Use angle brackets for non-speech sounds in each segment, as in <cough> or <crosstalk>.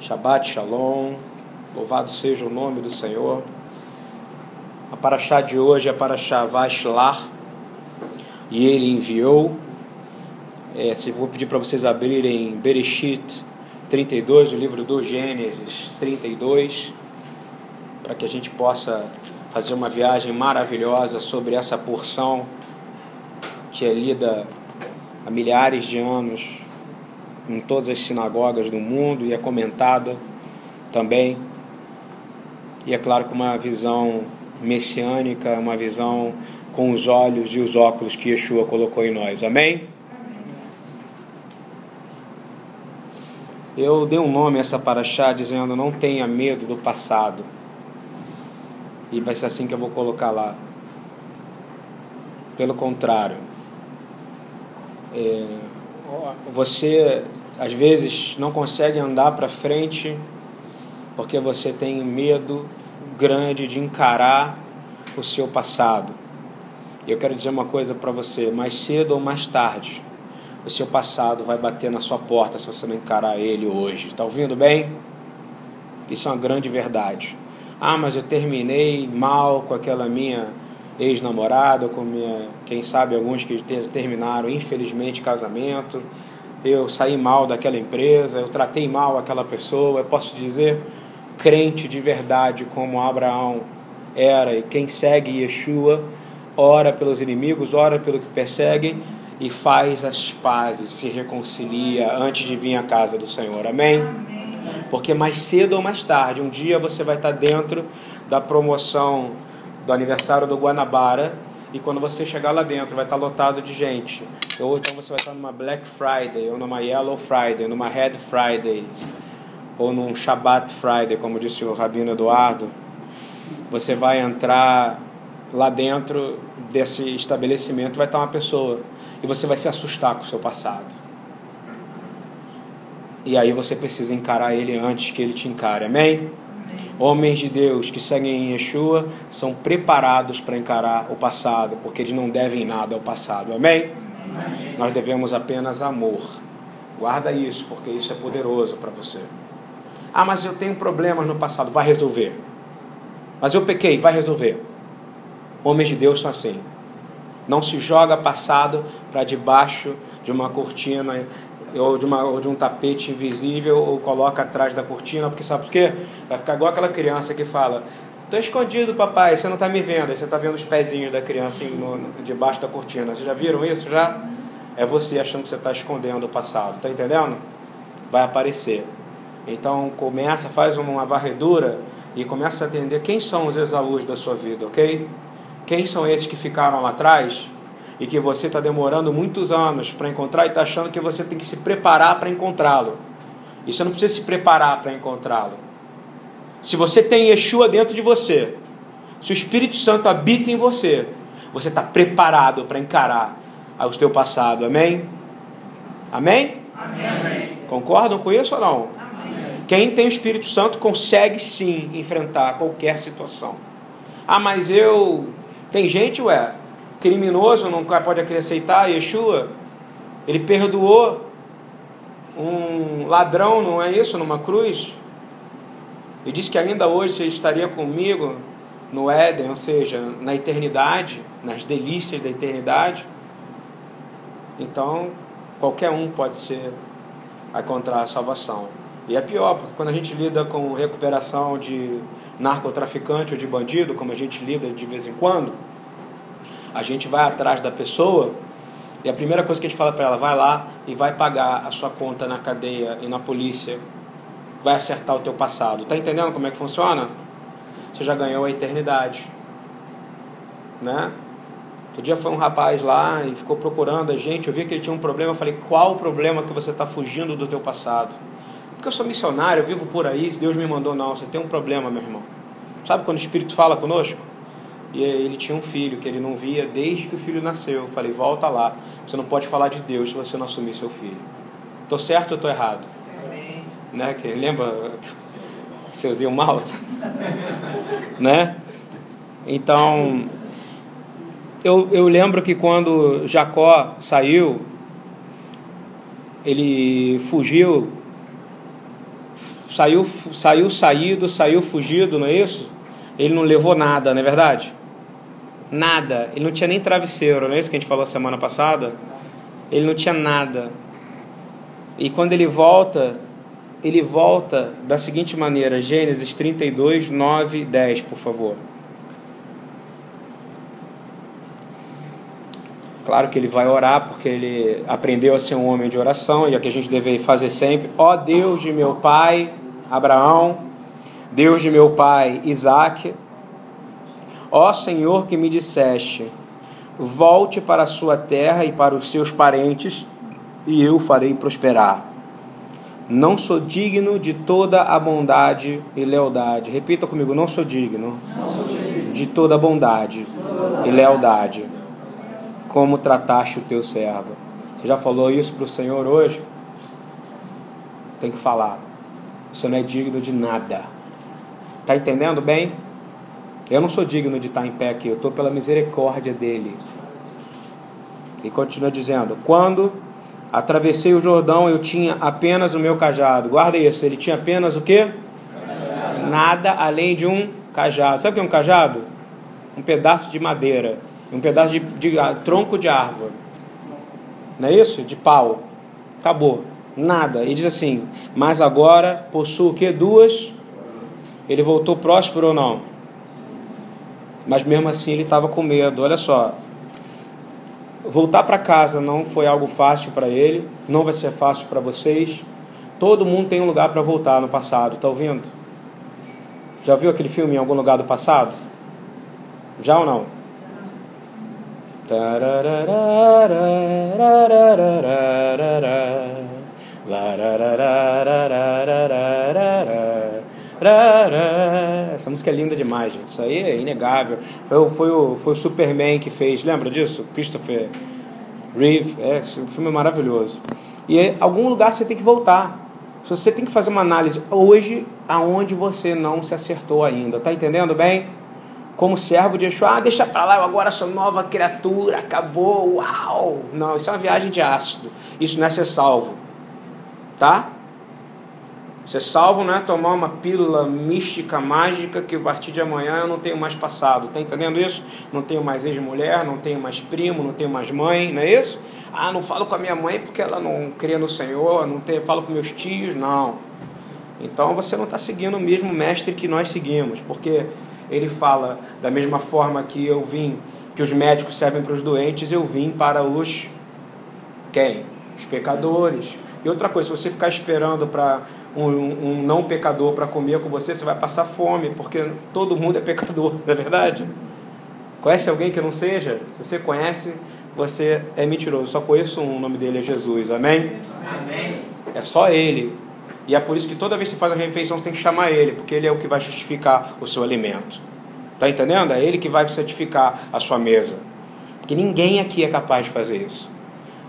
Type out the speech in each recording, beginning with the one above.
Shabbat Shalom, louvado seja o nome do Senhor. A paraxá de hoje é a paraxá Vashlar, e ele enviou. É, vou pedir para vocês abrirem Bereshit 32, o livro do Gênesis 32, para que a gente possa fazer uma viagem maravilhosa sobre essa porção que é lida há milhares de anos em todas as sinagogas do mundo e é comentada também. E é claro que uma visão messiânica, uma visão com os olhos e os óculos que Yeshua colocou em nós. Amém? Eu dei um nome a essa paraxá dizendo não tenha medo do passado. E vai ser assim que eu vou colocar lá. Pelo contrário, é, você às vezes não consegue andar para frente porque você tem medo grande de encarar o seu passado. E eu quero dizer uma coisa para você: mais cedo ou mais tarde, o seu passado vai bater na sua porta se você não encarar ele hoje. Está ouvindo bem? Isso é uma grande verdade. Ah, mas eu terminei mal com aquela minha ex-namorada, com minha, quem sabe alguns que terminaram infelizmente casamento eu saí mal daquela empresa, eu tratei mal aquela pessoa, eu posso dizer, crente de verdade como Abraão era, e quem segue Yeshua, ora pelos inimigos, ora pelo que perseguem e faz as pazes, se reconcilia antes de vir à casa do Senhor. Amém? Porque mais cedo ou mais tarde, um dia você vai estar dentro da promoção do aniversário do Guanabara e quando você chegar lá dentro vai estar lotado de gente. Ou então você vai estar numa Black Friday, ou numa Yellow Friday, numa Red Friday, ou num Shabbat Friday, como disse o Rabino Eduardo. Você vai entrar lá dentro desse estabelecimento, vai estar uma pessoa e você vai se assustar com o seu passado. E aí você precisa encarar ele antes que ele te encare. Amém? Homens de Deus que seguem Yeshua são preparados para encarar o passado, porque eles não devem nada ao passado. Amém? Amém. Nós devemos apenas amor. Guarda isso, porque isso é poderoso para você. Ah, mas eu tenho problemas no passado. Vai resolver. Mas eu pequei. Vai resolver. Homens de Deus são assim. Não se joga passado para debaixo de uma cortina ou de, uma, ou de um tapete invisível ou coloca atrás da cortina, porque sabe por quê? Vai ficar igual aquela criança que fala: Tô escondido, papai, você não está me vendo. Aí você está vendo os pezinhos da criança no, debaixo da cortina. Vocês já viram isso? Já? É você achando que você está escondendo o passado. Está entendendo? Vai aparecer. Então começa, faz uma varredura e começa a entender quem são os exalus da sua vida, ok? Quem são esses que ficaram lá atrás e que você está demorando muitos anos para encontrar e está achando que você tem que se preparar para encontrá-lo. E você não precisa se preparar para encontrá-lo. Se você tem Yeshua dentro de você, se o Espírito Santo habita em você, você está preparado para encarar o teu passado. Amém? Amém? Amém? Concordam com isso ou não? Amém. Quem tem o Espírito Santo consegue sim enfrentar qualquer situação. Ah, mas eu. Tem gente, ué, criminoso não pode aceitar Yeshua. Ele perdoou um ladrão, não é isso, numa cruz. E disse que ainda hoje você estaria comigo no Éden, ou seja, na eternidade, nas delícias da eternidade. Então, qualquer um pode ser a encontrar a salvação. E é pior, porque quando a gente lida com recuperação de narcotraficante ou de bandido, como a gente lida de vez em quando, a gente vai atrás da pessoa e a primeira coisa que a gente fala para ela, vai lá e vai pagar a sua conta na cadeia e na polícia, vai acertar o teu passado. Tá entendendo como é que funciona? Você já ganhou a eternidade, né? Outro dia foi um rapaz lá e ficou procurando a gente, eu vi que ele tinha um problema, eu falei, qual o problema que você está fugindo do teu passado? Porque eu sou missionário, eu vivo por aí, Deus me mandou, não, você tem um problema, meu irmão. Sabe quando o Espírito fala conosco? E ele tinha um filho que ele não via desde que o filho nasceu. Eu falei, volta lá. Você não pode falar de Deus se você não assumir seu filho. Estou certo ou estou errado? Amém. Né? Que, lembra iam malta? <laughs> né? Então, eu, eu lembro que quando Jacó saiu, ele fugiu, saiu, saiu saído, saiu fugido, não é isso? Ele não levou nada, não é verdade? Nada. Ele não tinha nem travesseiro, não é isso que a gente falou semana passada? Ele não tinha nada. E quando ele volta, ele volta da seguinte maneira: Gênesis 32, 9, 10, por favor. Claro que ele vai orar porque ele aprendeu a ser um homem de oração e é o que a gente deve fazer sempre. Ó Deus de meu pai Abraão, Deus de meu pai Isaque, ó Senhor que me disseste: volte para a sua terra e para os seus parentes, e eu farei prosperar. Não sou digno de toda a bondade e lealdade. Repita comigo: não sou digno, não sou digno. de toda a bondade e lealdade como trataste o teu servo. Você já falou isso para o Senhor hoje? Tem que falar. Você não é digno de nada. Está entendendo bem? Eu não sou digno de estar em pé aqui, eu estou pela misericórdia dele. E continua dizendo: Quando atravessei o Jordão, eu tinha apenas o meu cajado. Guarda isso, ele tinha apenas o quê? Cajado. Nada além de um cajado. Sabe o que é um cajado? Um pedaço de madeira um pedaço de, de, de tronco de árvore. Não é isso? De pau. Acabou. Nada. E diz assim: Mas agora possuo o que? Duas. Ele voltou próspero ou não? Mas mesmo assim ele estava com medo. Olha só. Voltar para casa não foi algo fácil para ele. Não vai ser fácil para vocês. Todo mundo tem um lugar para voltar no passado. Está ouvindo? Já viu aquele filme em algum lugar do passado? Já ou não? Essa música é linda demais, gente. Isso aí é inegável. Foi, foi, o, foi o Superman que fez, lembra disso? Christopher Reeve. É, esse filme é maravilhoso. E em algum lugar você tem que voltar. Você tem que fazer uma análise hoje aonde você não se acertou ainda. Tá entendendo bem? como servo de Yeshua, ah, deixa para lá, eu agora sou nova criatura, acabou, uau! Não, isso é uma viagem de ácido. Isso não é ser salvo. Tá? Ser salvo não é tomar uma pílula mística, mágica, que a partir de amanhã eu não tenho mais passado. Tá entendendo isso? Não tenho mais ex-mulher, não tenho mais primo, não tenho mais mãe, não é isso? Ah, não falo com a minha mãe porque ela não crê no Senhor, não tenho, falo com meus tios, não. Então você não está seguindo o mesmo mestre que nós seguimos, porque ele fala da mesma forma que eu vim, que os médicos servem para os doentes, eu vim para os quem? Os pecadores. E outra coisa, se você ficar esperando para um, um, não pecador para comer com você, você vai passar fome, porque todo mundo é pecador, <laughs> não é verdade? Conhece alguém que não seja? Se você conhece, você é mentiroso. Só conheço um, o nome dele é Jesus. Amém? Amém. É só ele. E é por isso que toda vez que você faz a refeição você tem que chamar ele, porque ele é o que vai justificar o seu alimento. Está entendendo? É ele que vai santificar a sua mesa. Porque ninguém aqui é capaz de fazer isso.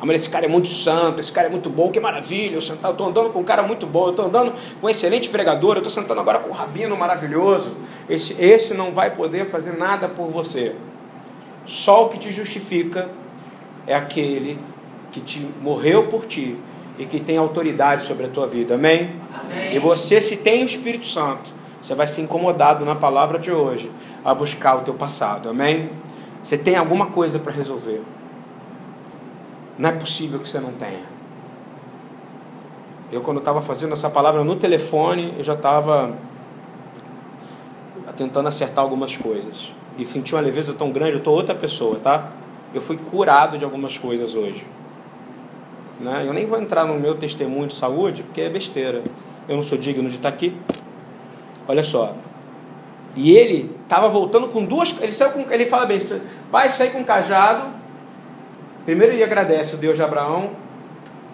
Ah, mas esse cara é muito santo, esse cara é muito bom, que maravilha. Eu estou andando com um cara muito bom, eu estou andando com um excelente pregador, eu estou sentando agora com um rabino maravilhoso. Esse, esse não vai poder fazer nada por você. Só o que te justifica é aquele que te morreu por ti e que tem autoridade sobre a tua vida. Amém? Amém? E você, se tem o Espírito Santo, você vai ser incomodado na palavra de hoje a buscar o teu passado. Amém? Você tem alguma coisa para resolver. Não é possível que você não tenha. Eu, quando estava fazendo essa palavra no telefone, eu já estava tentando acertar algumas coisas. E senti uma leveza tão grande, eu estou outra pessoa, tá? Eu fui curado de algumas coisas hoje. Né? Eu nem vou entrar no meu testemunho de saúde, porque é besteira. Eu não sou digno de estar aqui. Olha só. E ele estava voltando com duas. Ele, saiu com, ele fala bem: vai sair com cajado. Primeiro ele agradece o Deus de Abraão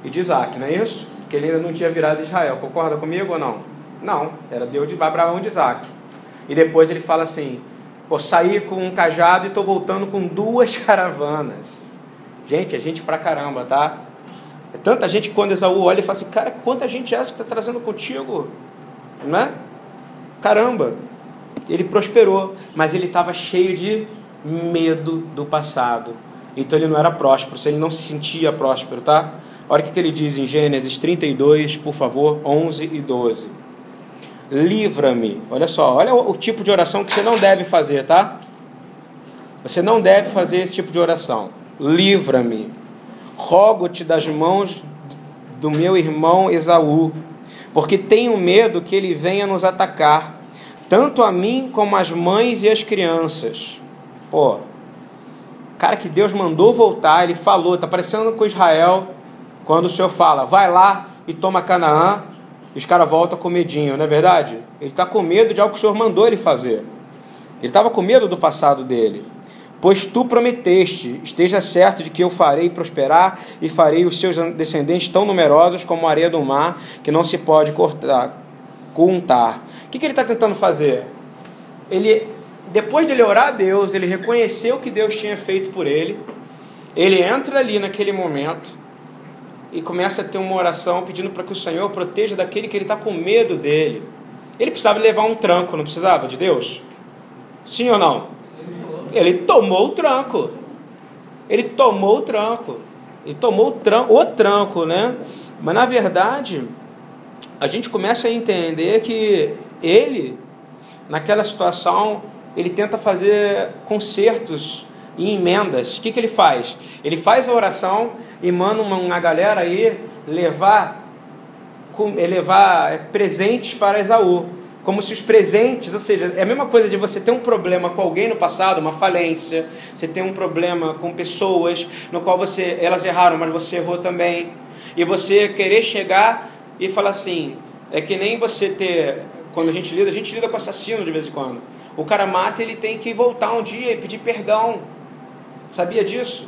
e de Isaac, não é isso? Porque ele ainda não tinha virado Israel. Concorda comigo ou não? Não, era Deus de Abraão e de Isaac. E depois ele fala assim: Pô, saí com um cajado e estou voltando com duas <laughs> caravanas. Gente, é gente pra caramba, tá? É tanta gente quando Esaú olha e fala assim, cara, quanta gente é essa que está trazendo contigo? Não é? Caramba! Ele prosperou, mas ele estava cheio de medo do passado. Então ele não era próspero, ele não se sentia próspero, tá? Olha o que ele diz em Gênesis 32, por favor, 11 e 12. Livra-me. Olha só, olha o tipo de oração que você não deve fazer, tá? Você não deve fazer esse tipo de oração. Livra-me. Rogo-te das mãos do meu irmão Esaú, porque tenho medo que ele venha nos atacar, tanto a mim como as mães e as crianças. Pô, cara que Deus mandou voltar, ele falou, está parecendo com Israel, quando o Senhor fala, vai lá e toma Canaã, e os caras voltam com medinho, não é verdade? Ele está com medo de algo que o Senhor mandou ele fazer. Ele estava com medo do passado dele. Pois tu prometeste, esteja certo de que eu farei prosperar e farei os seus descendentes tão numerosos como a areia do mar, que não se pode cortar, contar. O que, que ele está tentando fazer? Ele, depois de ele orar a Deus, ele reconheceu o que Deus tinha feito por ele. Ele entra ali naquele momento e começa a ter uma oração pedindo para que o Senhor proteja daquele que ele está com medo dele. Ele precisava levar um tranco, não precisava de Deus? Sim ou não? Ele tomou o tranco. Ele tomou o tranco. Ele tomou o tranco, o tranco, né? Mas na verdade, a gente começa a entender que ele, naquela situação, ele tenta fazer consertos e emendas. O que, que ele faz? Ele faz a oração e manda uma, uma galera aí levar, levar presentes para Esaú como se os presentes, ou seja, é a mesma coisa de você ter um problema com alguém no passado, uma falência, você tem um problema com pessoas no qual você elas erraram, mas você errou também, e você querer chegar e falar assim, é que nem você ter, quando a gente lida, a gente lida com assassino de vez em quando. O cara mata, ele tem que voltar um dia e pedir perdão. Sabia disso?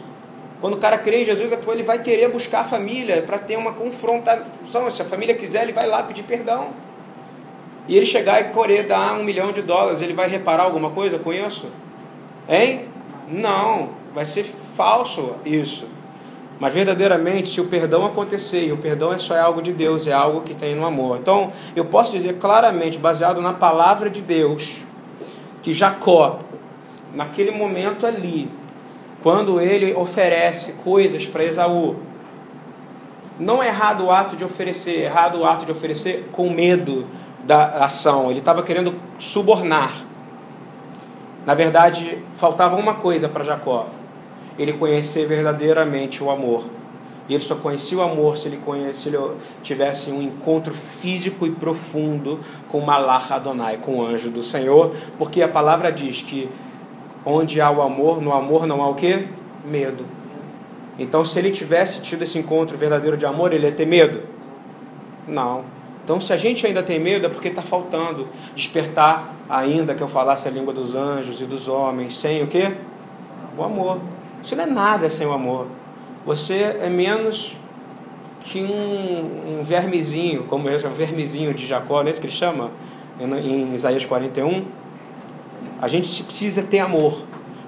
Quando o cara crê em Jesus, ele vai querer buscar a família para ter uma confrontação. Se a família quiser, ele vai lá pedir perdão e ele chegar e querer dar um milhão de dólares, ele vai reparar alguma coisa com isso? Hein? Não, vai ser falso isso. Mas verdadeiramente, se o perdão acontecer, e o perdão é só é algo de Deus, é algo que tem no amor. Então, eu posso dizer claramente, baseado na palavra de Deus, que Jacó, naquele momento ali, quando ele oferece coisas para Esaú, não é errado o ato de oferecer, é errado o ato de oferecer com medo, da ação, ele estava querendo subornar. Na verdade, faltava uma coisa para Jacó: ele conhecer verdadeiramente o amor. E ele só conhecia o amor se ele, conhece, se ele tivesse um encontro físico e profundo com Malach Adonai, com o anjo do Senhor, porque a palavra diz que onde há o amor, no amor não há o que? Medo. Então, se ele tivesse tido esse encontro verdadeiro de amor, ele ia ter medo? Não. Então, se a gente ainda tem medo, é porque está faltando despertar ainda que eu falasse a língua dos anjos e dos homens, sem o quê? O amor. Você não é nada sem o amor. Você é menos que um, um vermezinho, como esse o vermezinho de Jacó, não é isso que ele chama? Em Isaías 41. A gente precisa ter amor.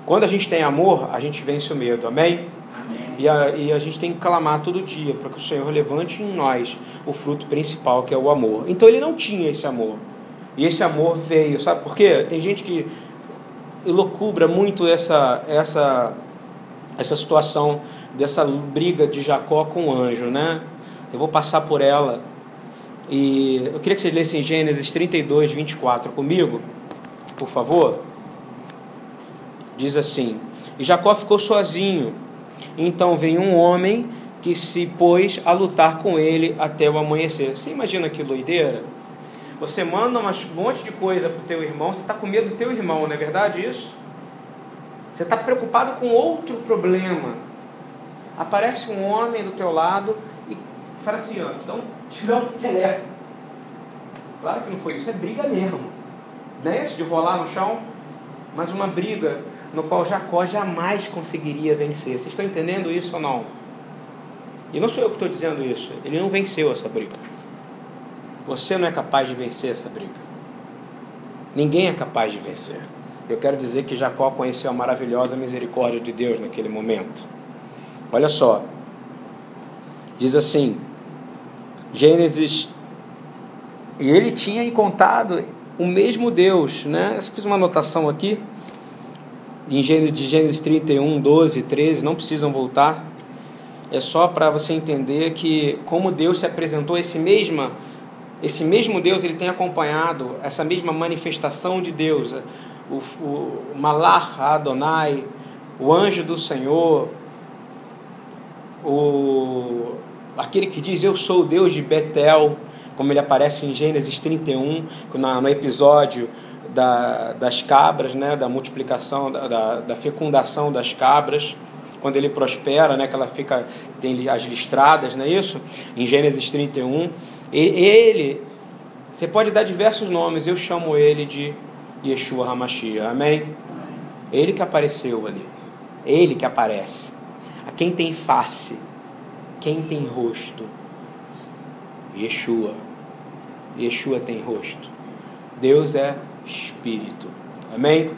Quando a gente tem amor, a gente vence o medo. Amém? E a, e a gente tem que clamar todo dia para que o Senhor levante em nós o fruto principal, que é o amor. Então ele não tinha esse amor. E esse amor veio, sabe por quê? Tem gente que elocubra muito essa, essa, essa situação dessa briga de Jacó com o anjo, né? Eu vou passar por ela. E eu queria que vocês lessem Gênesis 32, 24 comigo, por favor. Diz assim: E Jacó ficou sozinho então vem um homem que se pôs a lutar com ele até o amanhecer. Você imagina que doideira? Você manda um monte de coisa para o teu irmão, você está com medo do teu irmão, não é verdade isso? Você está preocupado com outro problema. Aparece um homem do teu lado e fala assim, ó, te dá um. Claro que não foi isso, é briga mesmo. Não é isso de rolar no chão? Mas uma briga no qual Jacó jamais conseguiria vencer. Vocês estão entendendo isso ou não? E não sou eu que estou dizendo isso. Ele não venceu essa briga. Você não é capaz de vencer essa briga. Ninguém é capaz de vencer. Eu quero dizer que Jacó conheceu a maravilhosa misericórdia de Deus naquele momento. Olha só. Diz assim, Gênesis. E ele tinha encontrado o mesmo Deus, né? Eu fiz uma anotação aqui em Gênesis, de Gênesis 31, 12, 13, não precisam voltar. é só para você entender que como Deus se apresentou esse mesma esse mesmo Deus ele tem acompanhado essa mesma manifestação de Deus, o, o Malach Adonai, o anjo do Senhor, o aquele que diz eu sou o Deus de Betel, como ele aparece em Gênesis 31, no episódio da, das cabras, né, da multiplicação, da, da fecundação das cabras quando ele prospera, né, que ela fica tem as listradas, não é isso? Em Gênesis 31, ele você pode dar diversos nomes, eu chamo ele de Yeshua Hamashia. Amém? Ele que apareceu ali. Ele que aparece. Quem tem face, quem tem rosto. Yeshua. Yeshua tem rosto. Deus é espírito. Amém?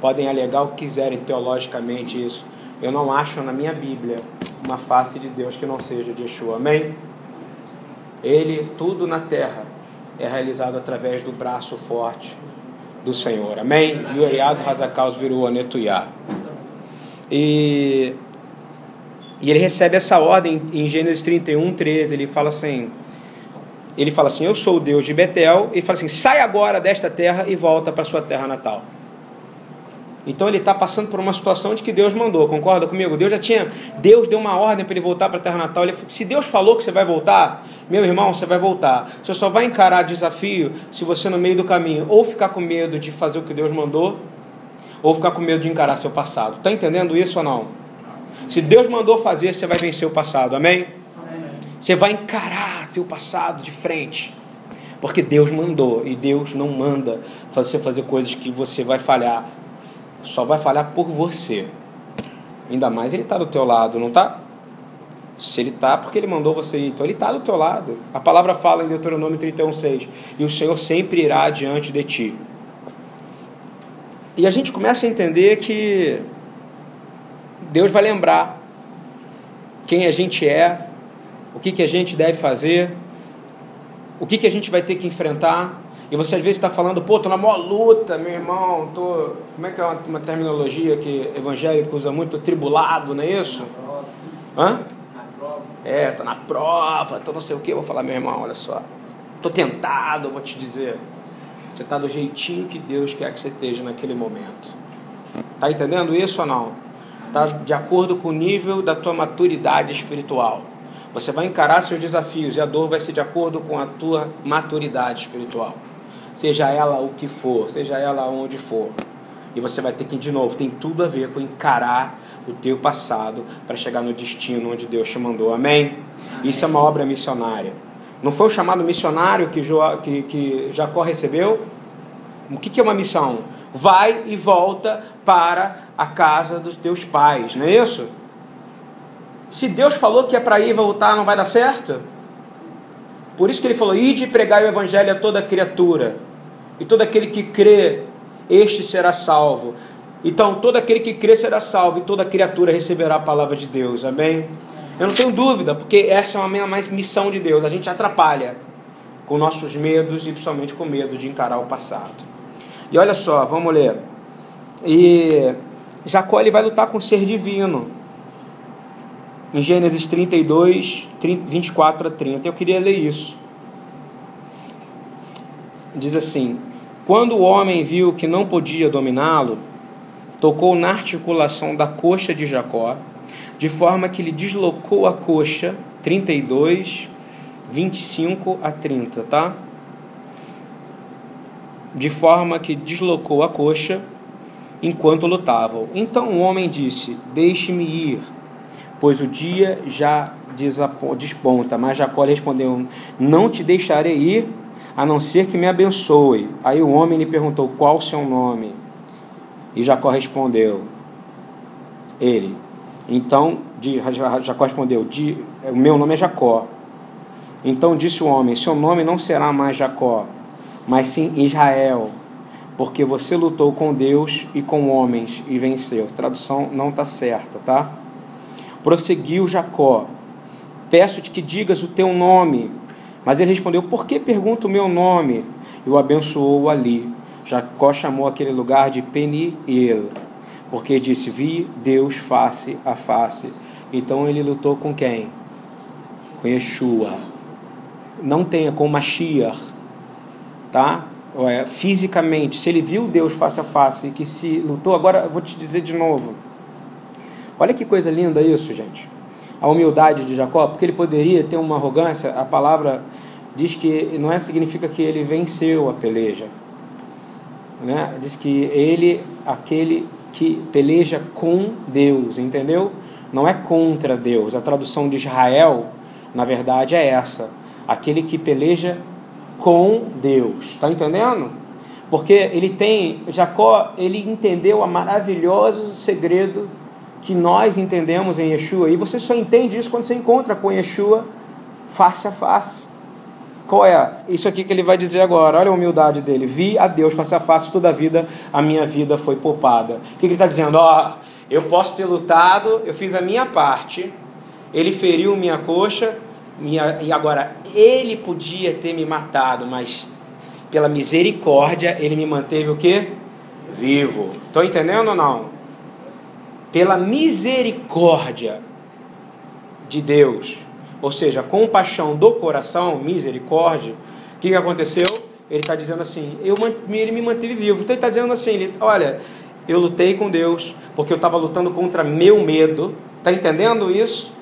Podem alegar o que quiserem teologicamente isso. Eu não acho na minha Bíblia uma face de Deus que não seja de Yeshua. Amém? Ele, tudo na terra, é realizado através do braço forte do Senhor. Amém? Yoiad Hazakaus virou Anetuyá. E, e ele recebe essa ordem em Gênesis 31, 13. Ele fala assim: ele fala assim, eu sou o Deus de Betel, e fala assim, sai agora desta terra e volta para sua terra natal. Então ele está passando por uma situação de que Deus mandou, concorda comigo? Deus já tinha, Deus deu uma ordem para ele voltar para a terra natal. Ele, se Deus falou que você vai voltar, meu irmão, você vai voltar. Você só vai encarar desafio se você no meio do caminho ou ficar com medo de fazer o que Deus mandou, ou ficar com medo de encarar seu passado. Está entendendo isso ou não? Se Deus mandou fazer, você vai vencer o passado. Amém? Amém. Você vai encarar teu passado de frente. Porque Deus mandou e Deus não manda você fazer coisas que você vai falhar só vai falhar por você. Ainda mais ele está do teu lado, não está? Se ele está, porque ele mandou você ir. Então ele está do teu lado. A palavra fala em Deuteronômio 31,6: E o Senhor sempre irá diante de ti. E a gente começa a entender que Deus vai lembrar quem a gente é, o que, que a gente deve fazer, o que, que a gente vai ter que enfrentar, e você às vezes está falando, pô, tô na maior luta, meu irmão, tô. Como é que é uma, uma terminologia que evangélico usa muito? Tribulado, não é isso? Hã? É, tô na prova, tô não sei o que, vou falar, meu irmão, olha só. Tô tentado, vou te dizer. Você está do jeitinho que Deus quer que você esteja naquele momento. Tá entendendo isso ou não? Tá de acordo com o nível da tua maturidade espiritual. Você vai encarar seus desafios e a dor vai ser de acordo com a tua maturidade espiritual seja ela o que for, seja ela onde for. E você vai ter que, de novo, tem tudo a ver com encarar o teu passado para chegar no destino onde Deus te mandou. Amém? Isso é uma obra missionária. Não foi o chamado missionário que, jo, que, que Jacó recebeu? O que, que é uma missão? Vai e volta para a casa dos teus pais, não é isso? Se Deus falou que é para ir e voltar, não vai dar certo? Por isso que ele falou: Ide pregar o evangelho a toda criatura, e todo aquele que crê, este será salvo. Então, todo aquele que crê será salvo, e toda criatura receberá a palavra de Deus. Amém? Eu não tenho dúvida, porque essa é uma mais missão de Deus. A gente atrapalha com nossos medos e principalmente com medo de encarar o passado. E olha só, vamos ler. E Jacó ele vai lutar com o ser divino em Gênesis 32, 24 a 30. Eu queria ler isso. Diz assim: Quando o homem viu que não podia dominá-lo, tocou na articulação da coxa de Jacó, de forma que lhe deslocou a coxa, 32, 25 a 30, tá? De forma que deslocou a coxa enquanto lutavam. Então o homem disse: Deixe-me ir pois o dia já desponta. Mas Jacó respondeu: Não te deixarei ir, a não ser que me abençoe. Aí o homem lhe perguntou: Qual o seu nome? E Jacó respondeu: Ele. Então Jacó respondeu: O meu nome é Jacó. Então disse o homem: Seu nome não será mais Jacó, mas sim Israel, porque você lutou com Deus e com homens e venceu. Tradução não está certa, tá? Prosseguiu Jacó: Peço-te que digas o teu nome. Mas ele respondeu: Por que pergunta o meu nome? E o abençoou ali. Jacó chamou aquele lugar de Peniel, porque disse: Vi Deus face a face, Então ele lutou com quem? Com Yeshua. Não tenha com Mashiach, tá? É, fisicamente, se ele viu Deus face a face e que se lutou, agora vou te dizer de novo. Olha que coisa linda isso, gente. A humildade de Jacó, porque ele poderia ter uma arrogância, a palavra diz que não é significa que ele venceu a peleja. Né? Diz que ele, aquele que peleja com Deus, entendeu? Não é contra Deus. A tradução de Israel, na verdade, é essa: aquele que peleja com Deus. Está entendendo? Porque ele tem, Jacó, ele entendeu o maravilhoso segredo que nós entendemos em Yeshua. E você só entende isso quando você encontra com Yeshua face a face. Qual é? Isso aqui que ele vai dizer agora. Olha a humildade dele. Vi a Deus face a face toda a vida, a minha vida foi poupada. O que ele está dizendo? Ó, eu posso ter lutado, eu fiz a minha parte, ele feriu minha coxa, e agora ele podia ter me matado, mas pela misericórdia ele me manteve o quê? Vivo. Estão entendendo ou não? Pela misericórdia de Deus, ou seja, compaixão do coração, misericórdia, o que, que aconteceu? Ele está dizendo assim, eu, ele me manteve vivo. Então ele está dizendo assim, ele, olha, eu lutei com Deus, porque eu estava lutando contra meu medo. Está entendendo isso?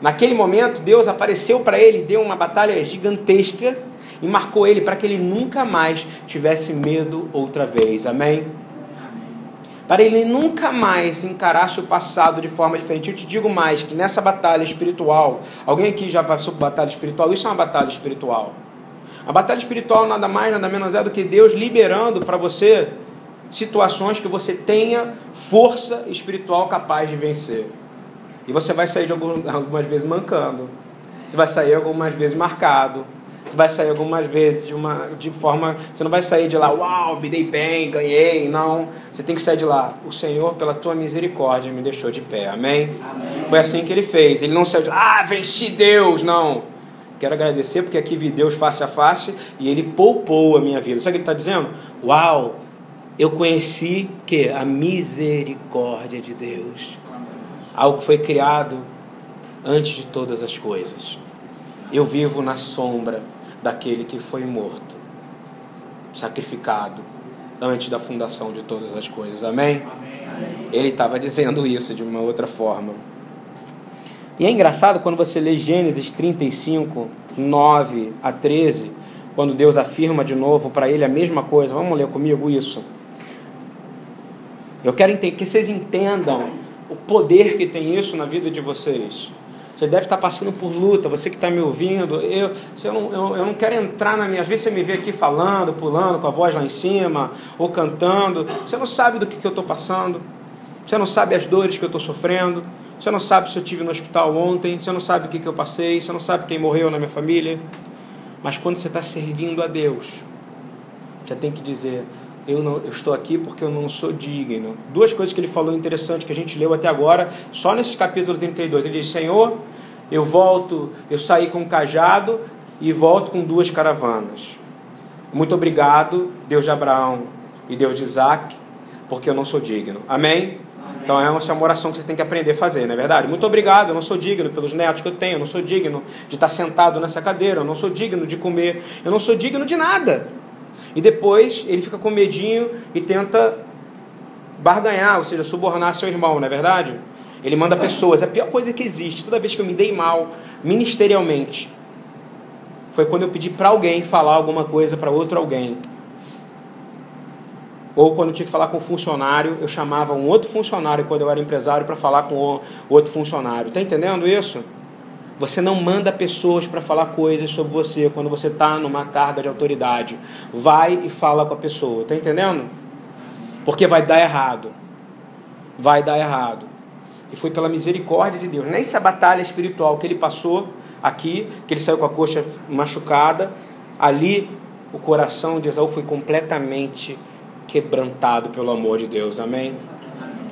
Naquele momento, Deus apareceu para ele, deu uma batalha gigantesca e marcou ele para que ele nunca mais tivesse medo outra vez. Amém? para ele nunca mais encarasse o passado de forma diferente. Eu te digo mais que nessa batalha espiritual, alguém aqui já passou por batalha espiritual? Isso é uma batalha espiritual. A batalha espiritual nada mais, nada menos é do que Deus liberando para você situações que você tenha força espiritual capaz de vencer. E você vai sair de algumas vezes mancando. Você vai sair algumas vezes marcado. Você vai sair algumas vezes de uma de forma, você não vai sair de lá, uau, me dei bem, ganhei, não. Você tem que sair de lá. O Senhor, pela tua misericórdia, me deixou de pé. Amém? Amém. Foi assim que ele fez. Ele não saiu de lá, ah, venci Deus, não. Quero agradecer porque aqui vi Deus face a face e ele poupou a minha vida. Sabe o que ele está dizendo? Uau, eu conheci que a misericórdia de Deus. Algo que foi criado antes de todas as coisas. Eu vivo na sombra daquele que foi morto, sacrificado antes da fundação de todas as coisas. Amém? Amém. Ele estava dizendo isso de uma outra forma. E é engraçado quando você lê Gênesis 35, 9 a 13, quando Deus afirma de novo para ele a mesma coisa. Vamos ler comigo isso. Eu quero que vocês entendam o poder que tem isso na vida de vocês. Você deve estar passando por luta, você que está me ouvindo. Eu, eu, não, eu, eu não quero entrar na minha. Às vezes você me vê aqui falando, pulando, com a voz lá em cima, ou cantando. Você não sabe do que, que eu estou passando. Você não sabe as dores que eu estou sofrendo. Você não sabe se eu tive no hospital ontem. Você não sabe o que, que eu passei. Você não sabe quem morreu na minha família. Mas quando você está servindo a Deus, você tem que dizer: eu, não, eu estou aqui porque eu não sou digno. Duas coisas que ele falou interessante que a gente leu até agora, só nesse capítulo 32. Ele diz: Senhor, eu volto, eu saí com um cajado e volto com duas caravanas. Muito obrigado, Deus de Abraão e Deus de Isaac, porque eu não sou digno. Amém? Então é uma oração que você tem que aprender a fazer, não é verdade? Muito obrigado, eu não sou digno pelos netos que eu tenho, eu não sou digno de estar sentado nessa cadeira, eu não sou digno de comer, eu não sou digno de nada. E depois ele fica com medinho e tenta barganhar, ou seja, subornar seu irmão, não é verdade? Ele manda pessoas. A pior coisa que existe, toda vez que eu me dei mal ministerialmente, foi quando eu pedi para alguém falar alguma coisa para outro alguém. Ou quando eu tinha que falar com um funcionário, eu chamava um outro funcionário quando eu era empresário para falar com outro funcionário. Está entendendo isso? Você não manda pessoas para falar coisas sobre você quando você está numa carga de autoridade. Vai e fala com a pessoa. Está entendendo? Porque vai dar errado. Vai dar errado. E foi pela misericórdia de Deus. Nessa batalha espiritual que ele passou aqui, que ele saiu com a coxa machucada, ali o coração de Esaú foi completamente quebrantado pelo amor de Deus. Amém?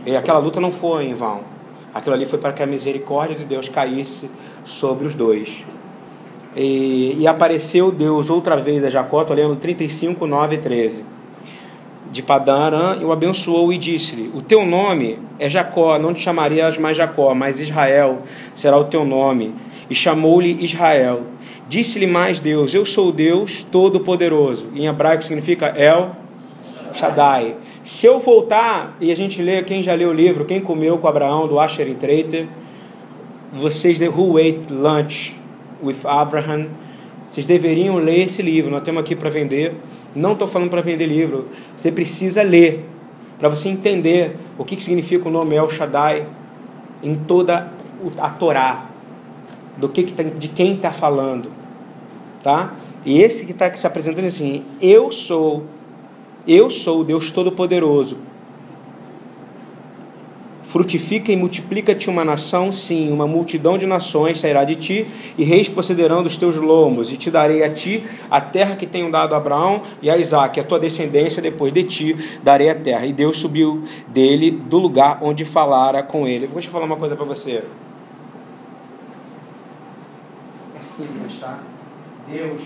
E aquela luta não foi em vão. Aquilo ali foi para que a misericórdia de Deus caísse sobre os dois. E, e apareceu Deus outra vez a Jacó, estou lendo 35, 9 e 13. de Padarã e o abençoou e disse-lhe: O teu nome é Jacó, não te chamarias mais Jacó, mas Israel será o teu nome. E chamou-lhe Israel. Disse-lhe mais Deus: Eu sou Deus Todo-Poderoso. Em hebraico significa El Shaddai. Se eu voltar e a gente lê, quem já leu o livro, quem comeu com Abraão, do Asher Treiter, vocês, who ate lunch with Abraham, vocês deveriam ler esse livro. Nós temos aqui para vender. Não estou falando para vender livro. Você precisa ler para você entender o que, que significa o nome El Shaddai em toda a Torá, do que, que tá, de quem está falando, tá? E esse que está se apresentando assim, eu sou, eu sou o Deus Todo-Poderoso, Frutifica e multiplica-te uma nação, sim, uma multidão de nações sairá de ti, e reis procederão dos teus lombos, e te darei a ti a terra que tenho dado a Abraão e a Isaac, a tua descendência depois de ti darei a terra. E Deus subiu dele do lugar onde falara com ele. Vou te falar uma coisa para você. É simples, tá? Deus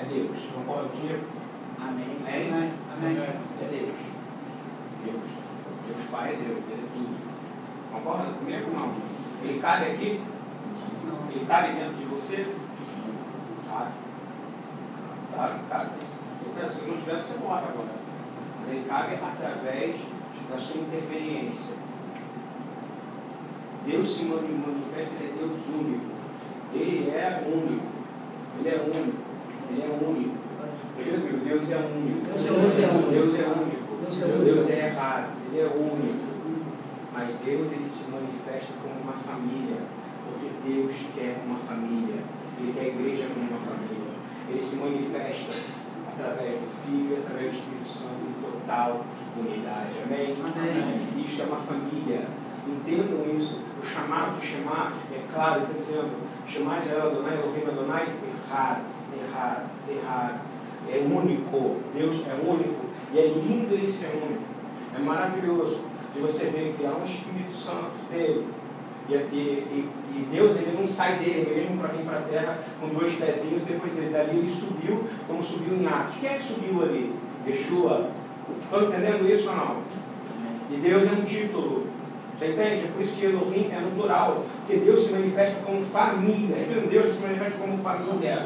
é Deus. Concorda comigo? Amém. Amém. Amém. É Deus. Deus. Deus Pai é Deus. Ele é tudo. Concorda comigo não? Ele cabe aqui? Não. Ele cabe dentro de você? Cabe. Claro que cabe. Então, se não tiver, você morre agora. Mas ele cabe através da sua interveniência. Deus se manifesta, ele é Deus único. Ele é único. Ele é único. Ele é único. Deus é único. Deus é único. Deus é único. Deus é errado. Ele é único. Mas Deus ele se manifesta como uma família, porque Deus quer uma família. Ele quer a igreja como uma família. Ele se manifesta através do Filho, através do Espírito Santo em total unidade. Amém? Amém. Isto é uma família. Entendam isso. O chamado de chamar, é claro, está dizendo, chamar Israel Adonai, Elohim Adonai, errado, errado, errado. É único. Deus é único. E é lindo ele ser único. É maravilhoso de você ver que há um Espírito Santo dele. E, e, e Deus ele não sai dele mesmo para vir para a terra com dois pezinhos, depois ele dali ele subiu, como subiu em Atos. Quem é que subiu ali? Yeshua. Estão entendendo isso ou não? E Deus é um título. Você entende? É por isso que Elohim é no plural. Porque Deus se manifesta como família. Deus se manifesta como família.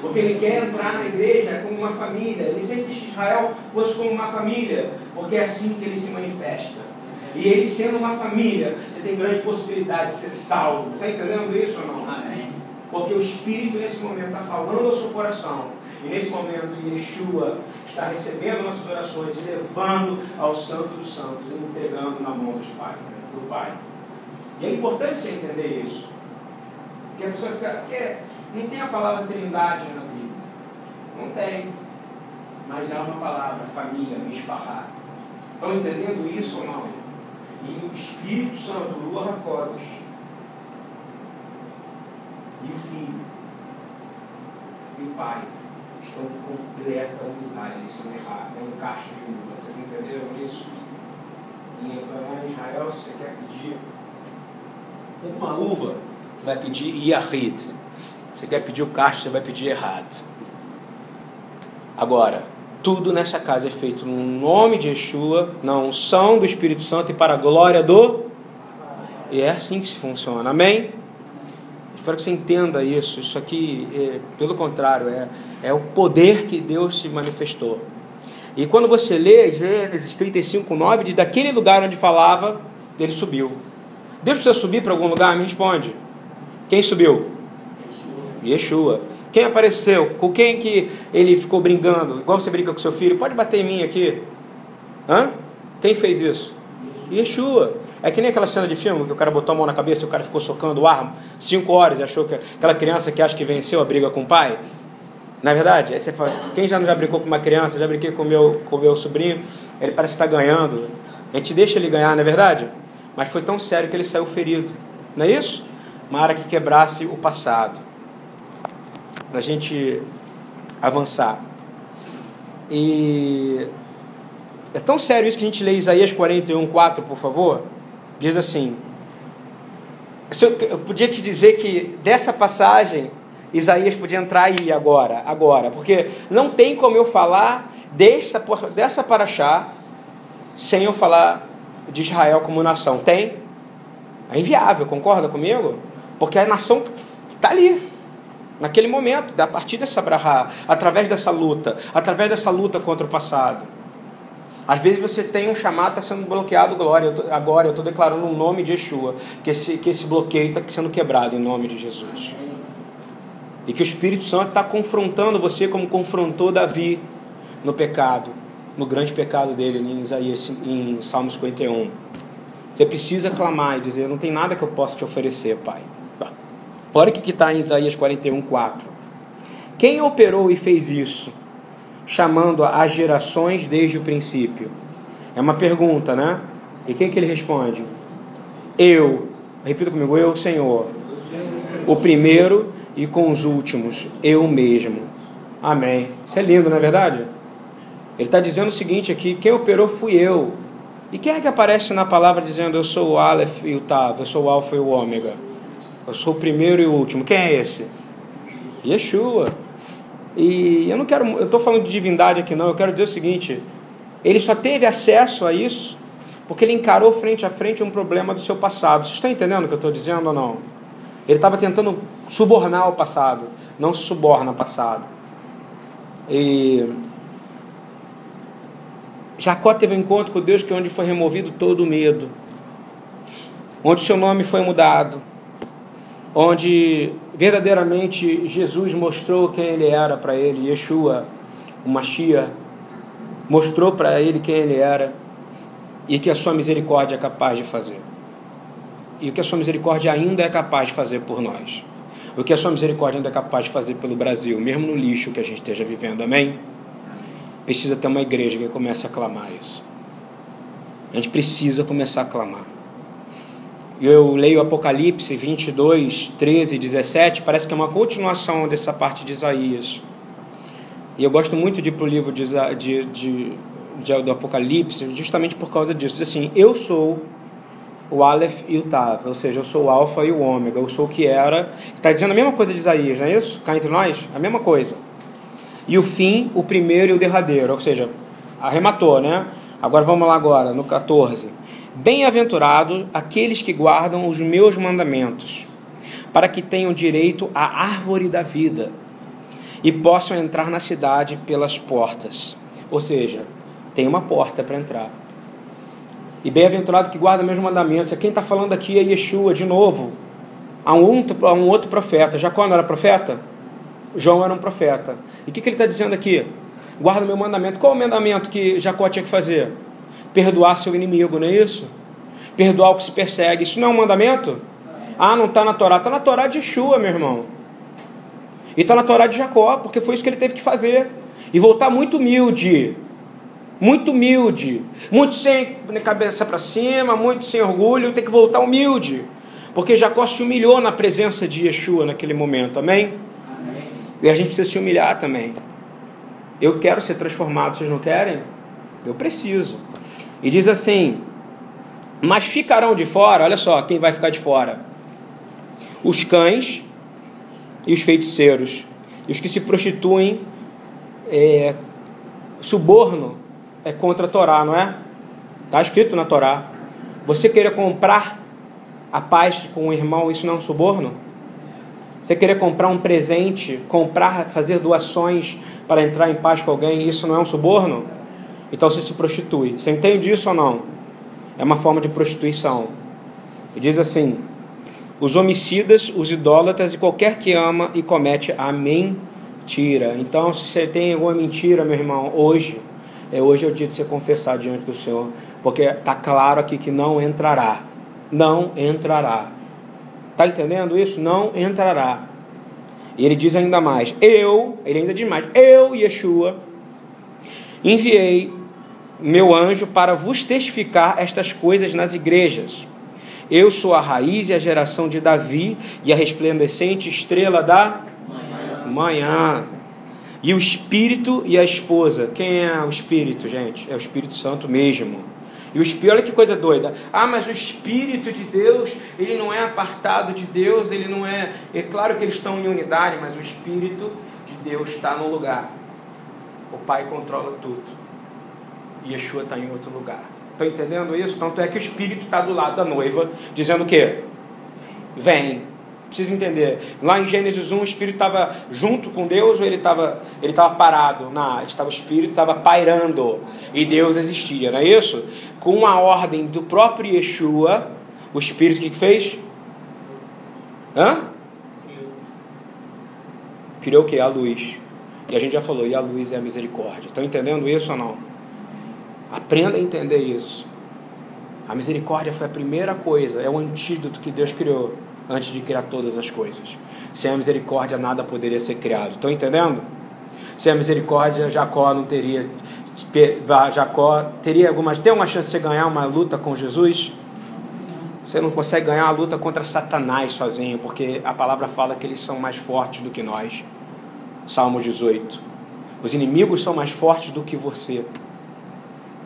Porque Ele quer entrar na igreja como uma família. Ele sempre quis que Israel fosse como uma família. Porque é assim que Ele se manifesta. E ele sendo uma família, você tem grande possibilidade de ser salvo. Está entendendo isso ou não? Amém. Porque o Espírito nesse momento está falando ao seu coração. E nesse momento Yeshua está recebendo nossas orações e levando ao Santo dos Santos e entregando na mão dos pai, do Pai. E é importante você entender isso. Porque a pessoa fica. Porque não tem a palavra trindade na Bíblia. Não tem. Mas há uma palavra, família, esparrar. Estão entendendo isso ou não? e o Espírito Santo, o Ruach e o Filho, e o Pai, estão em completa unidade, eles errados, é um cacho de uva, vocês entenderam isso? Israel, se você quer pedir uma uva, você vai pedir Yahid. Você quer pedir o cacho, você vai pedir errado. Agora, tudo nessa casa é feito no nome de Yeshua, na unção do Espírito Santo e para a glória do. E é assim que se funciona. Amém? Espero que você entenda isso. Isso aqui, é, pelo contrário, é, é o poder que Deus se manifestou. E quando você lê Gênesis 35, 9, diz: daquele lugar onde falava, ele subiu. Deus precisa subir para algum lugar? Me responde. Quem subiu? Yeshua. Quem apareceu? Com quem que ele ficou brincando? Igual você brinca com seu filho. Pode bater em mim aqui. Hã? Quem fez isso? Yeshua. É que nem aquela cena de filme que o cara botou a mão na cabeça e o cara ficou socando o arma cinco horas e achou que aquela criança que acha que venceu a briga com o pai. Na verdade, aí você fala, quem já não já brincou com uma criança, já brinquei com meu, com meu sobrinho, ele parece estar ganhando. A gente deixa ele ganhar, não é verdade? Mas foi tão sério que ele saiu ferido. Não é isso? Uma área que quebrasse o passado para a gente avançar. E é tão sério isso que a gente lê Isaías 41, 4, por favor. Diz assim: eu podia te dizer que dessa passagem Isaías podia entrar aí agora, agora, porque não tem como eu falar dessa, dessa paraxá sem eu falar de Israel como nação. Tem? É inviável, concorda comigo? Porque a nação está ali, naquele momento, a partir dessa brahá, através dessa luta, através dessa luta contra o passado. Às vezes você tem um chamado, está sendo bloqueado, glória. Eu tô, agora eu estou declarando o nome de Yeshua, que esse, que esse bloqueio está sendo quebrado em nome de Jesus. E que o Espírito Santo está confrontando você como confrontou Davi no pecado, no grande pecado dele em Isaías, em Salmos 51. Você precisa clamar e dizer: Não tem nada que eu possa te oferecer, Pai. Olha o que está em Isaías 41, 4. Quem operou e fez isso? chamando as gerações desde o princípio? É uma pergunta, né? E quem que ele responde? Eu. Repita comigo, eu, Senhor. O primeiro e com os últimos, eu mesmo. Amém. Isso é lindo, não é verdade? Ele está dizendo o seguinte aqui: quem operou fui eu. E quem é que aparece na palavra dizendo eu sou o Aleph e o Tav, eu sou o Alfa e o Ômega? Eu sou o primeiro e o último. Quem é esse? Yeshua. E eu não quero, eu estou falando de divindade aqui não, eu quero dizer o seguinte: ele só teve acesso a isso porque ele encarou frente a frente um problema do seu passado. Vocês estão entendendo o que eu estou dizendo ou não? Ele estava tentando subornar o passado, não se suborna o passado. E Jacó teve um encontro com Deus que é onde foi removido todo o medo, onde seu nome foi mudado, onde verdadeiramente Jesus mostrou quem ele era para ele, Yeshua, o Mashiach, mostrou para ele quem ele era e que a sua misericórdia é capaz de fazer. E o que a sua misericórdia ainda é capaz de fazer por nós. O que a sua misericórdia ainda é capaz de fazer pelo Brasil, mesmo no lixo que a gente esteja vivendo. Amém? Precisa ter uma igreja que comece a clamar isso. A gente precisa começar a clamar eu leio Apocalipse 22, 13 17, parece que é uma continuação dessa parte de Isaías. E eu gosto muito de ir para o livro de, de, de, de, do Apocalipse justamente por causa disso. Diz assim: Eu sou o Aleph e o Tav, ou seja, eu sou o Alfa e o Ômega, eu sou o que era. Está dizendo a mesma coisa de Isaías, não é isso? Cá entre nós? A mesma coisa. E o fim, o primeiro e o derradeiro, ou seja, arrematou, né? Agora vamos lá agora, no 14. Bem-aventurados aqueles que guardam os meus mandamentos, para que tenham direito à árvore da vida e possam entrar na cidade pelas portas. Ou seja, tem uma porta para entrar. E bem-aventurado que guarda meus mandamentos. Quem está falando aqui é Yeshua, de novo. Há um, um outro profeta. Jacó não era profeta? João era um profeta. E o que, que ele está dizendo aqui? Guarda meu mandamento. Qual o mandamento que Jacó tinha que fazer? perdoar seu inimigo, não é isso? Perdoar o que se persegue. Isso não é um mandamento? Ah, não está na Torá. Está na Torá de Yeshua, meu irmão. E está na Torá de Jacó, porque foi isso que ele teve que fazer. E voltar muito humilde. Muito humilde. Muito sem cabeça para cima, muito sem orgulho. Tem que voltar humilde. Porque Jacó se humilhou na presença de Yeshua naquele momento. Amém? Amém. E a gente precisa se humilhar também. Eu quero ser transformado, vocês não querem? Eu preciso. E diz assim: Mas ficarão de fora, olha só, quem vai ficar de fora? Os cães e os feiticeiros, e os que se prostituem, é, suborno é contra a Torá, não é? Está escrito na Torá. Você querer comprar a paz com o irmão, isso não é um suborno? Você querer comprar um presente, comprar, fazer doações para entrar em paz com alguém, isso não é um suborno? Então você se prostitui. Você entende isso ou não? É uma forma de prostituição. E diz assim: os homicidas, os idólatras e qualquer que ama e comete a mentira. Então, se você tem alguma mentira, meu irmão, hoje, é hoje é o dia de você confessar diante do Senhor, porque está claro aqui que não entrará. Não entrará. Está entendendo isso? Não entrará. E ele diz ainda mais: Eu, ele ainda diz mais: Eu, Yeshua, enviei meu anjo para vos testificar estas coisas nas igrejas. Eu sou a raiz e a geração de Davi e a resplandecente estrela da manhã. manhã. E o Espírito e a esposa. Quem é o Espírito, gente? É o Espírito Santo mesmo. E o Espírito, olha que coisa doida. Ah, mas o Espírito de Deus, ele não é apartado de Deus, ele não é. É claro que eles estão em unidade, mas o Espírito de Deus está no lugar. O Pai controla tudo. E Yeshua está em outro lugar. Estão entendendo isso? Tanto é que o Espírito está do lado da noiva, dizendo o quê? Vem. Precisa entender. Lá em Gênesis 1, o Espírito estava junto com Deus ou ele estava ele tava parado? Não, estava, o Espírito estava pairando e Deus existia, não é isso? Com a ordem do próprio Yeshua, o Espírito o que fez? Hã? Criou o que? A luz. E a gente já falou, e a luz é a misericórdia. Estão entendendo isso ou não? Aprenda a entender isso. A misericórdia foi a primeira coisa, é o antídoto que Deus criou antes de criar todas as coisas. Sem a misericórdia nada poderia ser criado. Estão entendendo? Sem a misericórdia, Jacó não teria Jacó teria algumas tem uma chance de ganhar uma luta com Jesus? Você não consegue ganhar uma luta contra Satanás sozinho, porque a palavra fala que eles são mais fortes do que nós. Salmo 18. Os inimigos são mais fortes do que você.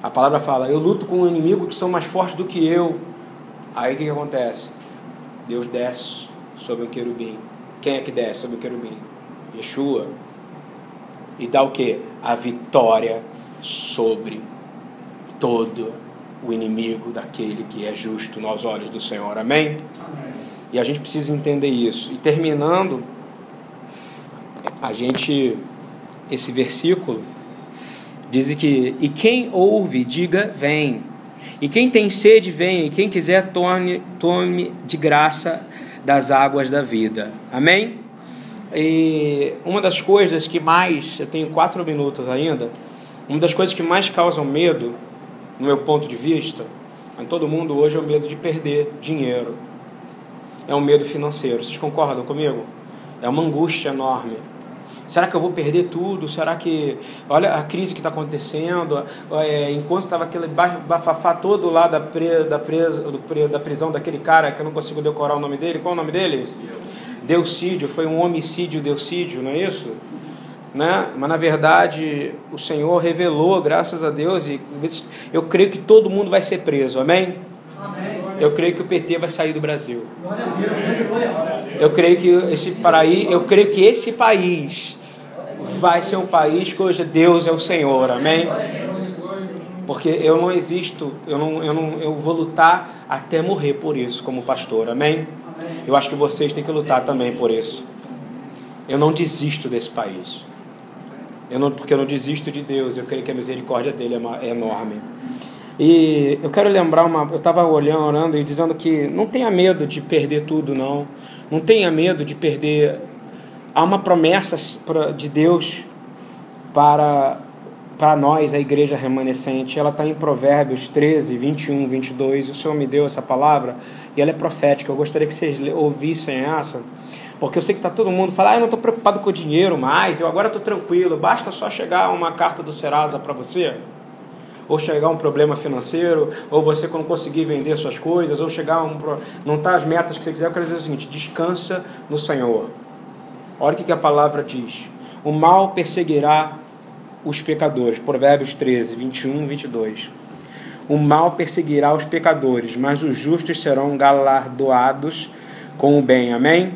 A palavra fala: Eu luto com um inimigo que são mais fortes do que eu. Aí o que, que acontece? Deus desce sobre o querubim. Quem é que desce sobre o querubim? Yeshua. E dá o que? A vitória sobre todo o inimigo daquele que é justo nos olhos do Senhor. Amém? Amém? E a gente precisa entender isso. E terminando, a gente, esse versículo Diz que, e quem ouve, diga, vem. E quem tem sede, vem. E quem quiser, tome, tome de graça das águas da vida. Amém? E uma das coisas que mais, eu tenho quatro minutos ainda, uma das coisas que mais causam medo, no meu ponto de vista, em todo mundo hoje é o medo de perder dinheiro. É um medo financeiro. Vocês concordam comigo? É uma angústia enorme. Será que eu vou perder tudo? Será que. Olha a crise que está acontecendo. É, enquanto estava aquele bafafá todo lá da, pre, da, presa, do, da prisão daquele cara que eu não consigo decorar o nome dele. Qual é o nome dele? Deucídio. Foi um homicídio, deucídio, não é isso? Né? Mas na verdade o Senhor revelou, graças a Deus, e eu creio que todo mundo vai ser preso. Amém? Amém. Eu creio que o PT vai sair do Brasil. Eu creio que esse país, eu creio que esse país vai ser um país cujo Deus é o Senhor. Amém? Porque eu não existo, eu não, eu não, eu vou lutar até morrer por isso como pastor. Amém? Eu acho que vocês têm que lutar também por isso. Eu não desisto desse país. Eu não, porque eu não desisto de Deus. Eu creio que a misericórdia dele é, é enorme. E eu quero lembrar uma. Eu estava olhando, orando e dizendo que não tenha medo de perder tudo, não. Não tenha medo de perder. Há uma promessa de Deus para, para nós, a igreja remanescente. Ela está em Provérbios 13, 21, 22. O Senhor me deu essa palavra e ela é profética. Eu gostaria que vocês ouvissem essa. Porque eu sei que está todo mundo falando, ah, eu não estou preocupado com o dinheiro mais, eu agora estou tranquilo, basta só chegar uma carta do Serasa para você ou chegar um problema financeiro, ou você não conseguir vender suas coisas, ou chegar um não tá as metas que você quiser, eu quero dizer o seguinte: descansa no Senhor. Olha o que a palavra diz: o mal perseguirá os pecadores. Provérbios 13, 21, 22. O mal perseguirá os pecadores, mas os justos serão galardoados com o bem. Amém?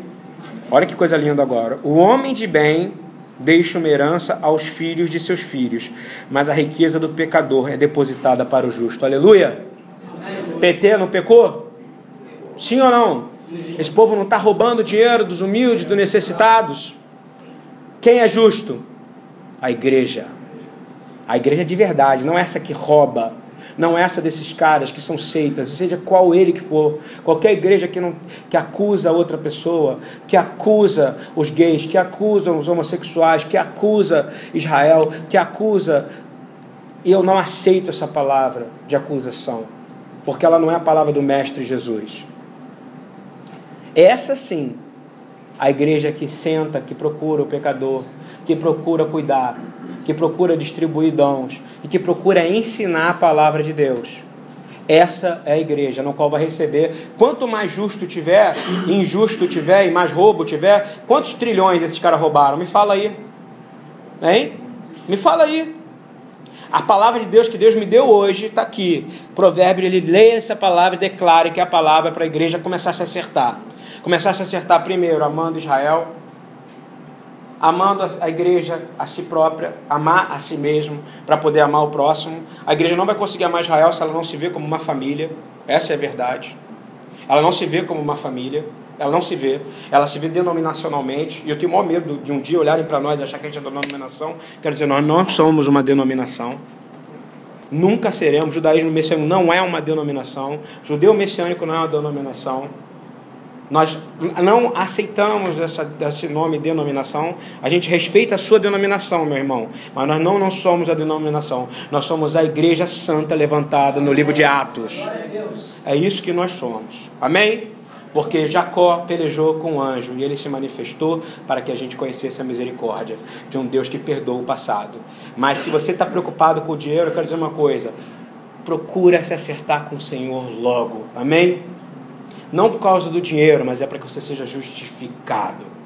Olha que coisa linda agora. O homem de bem deixa uma herança aos filhos de seus filhos, mas a riqueza do pecador é depositada para o justo. Aleluia! PT não pecou? Sim ou não? Esse povo não está roubando dinheiro dos humildes, dos necessitados? Quem é justo? A igreja. A igreja de verdade, não essa que rouba, não essa desses caras que são seitas, seja qual ele que for, qualquer igreja que, não, que acusa outra pessoa, que acusa os gays, que acusa os homossexuais, que acusa Israel, que acusa. E eu não aceito essa palavra de acusação, porque ela não é a palavra do Mestre Jesus. Essa sim, a igreja que senta, que procura o pecador, que procura cuidar, que procura distribuir dons e que procura ensinar a palavra de Deus. Essa é a igreja no qual vai receber. Quanto mais justo tiver, injusto tiver e mais roubo tiver, quantos trilhões esses caras roubaram? Me fala aí. Hein? Me fala aí. A palavra de Deus que Deus me deu hoje está aqui. Provérbio, ele lê essa palavra e declara que a palavra é para a igreja começar a se acertar. Começar a se acertar primeiro, amando Israel, amando a igreja a si própria, amar a si mesmo, para poder amar o próximo. A igreja não vai conseguir amar Israel se ela não se vê como uma família. Essa é a verdade. Ela não se vê como uma família. Ela não se vê, ela se vê denominacionalmente. E eu tenho o maior medo de um dia olharem para nós e achar que a gente é denominação. Quero dizer, nós não somos uma denominação. Nunca seremos. Judaísmo messiânico não é uma denominação. Judeu messiânico não é uma denominação. Nós não aceitamos essa, esse nome denominação. A gente respeita a sua denominação, meu irmão. Mas nós não, não somos a denominação. Nós somos a igreja santa levantada no livro de Atos. É isso que nós somos. Amém? Porque Jacó pelejou com o anjo e ele se manifestou para que a gente conhecesse a misericórdia de um Deus que perdoa o passado. Mas se você está preocupado com o dinheiro, eu quero dizer uma coisa: procura se acertar com o Senhor logo. Amém? Não por causa do dinheiro, mas é para que você seja justificado